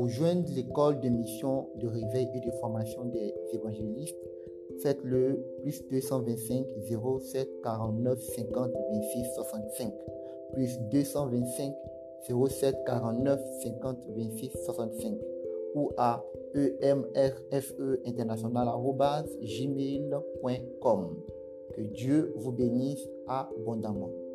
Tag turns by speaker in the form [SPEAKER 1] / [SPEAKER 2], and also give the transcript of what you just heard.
[SPEAKER 1] Pour joindre l'école de mission de réveil et de formation des évangélistes, faites le plus 225 07 49 50 26 65 plus 225 07 49 50 26 65 ou à emrfeinternational.gmail.com. Que Dieu vous bénisse abondamment.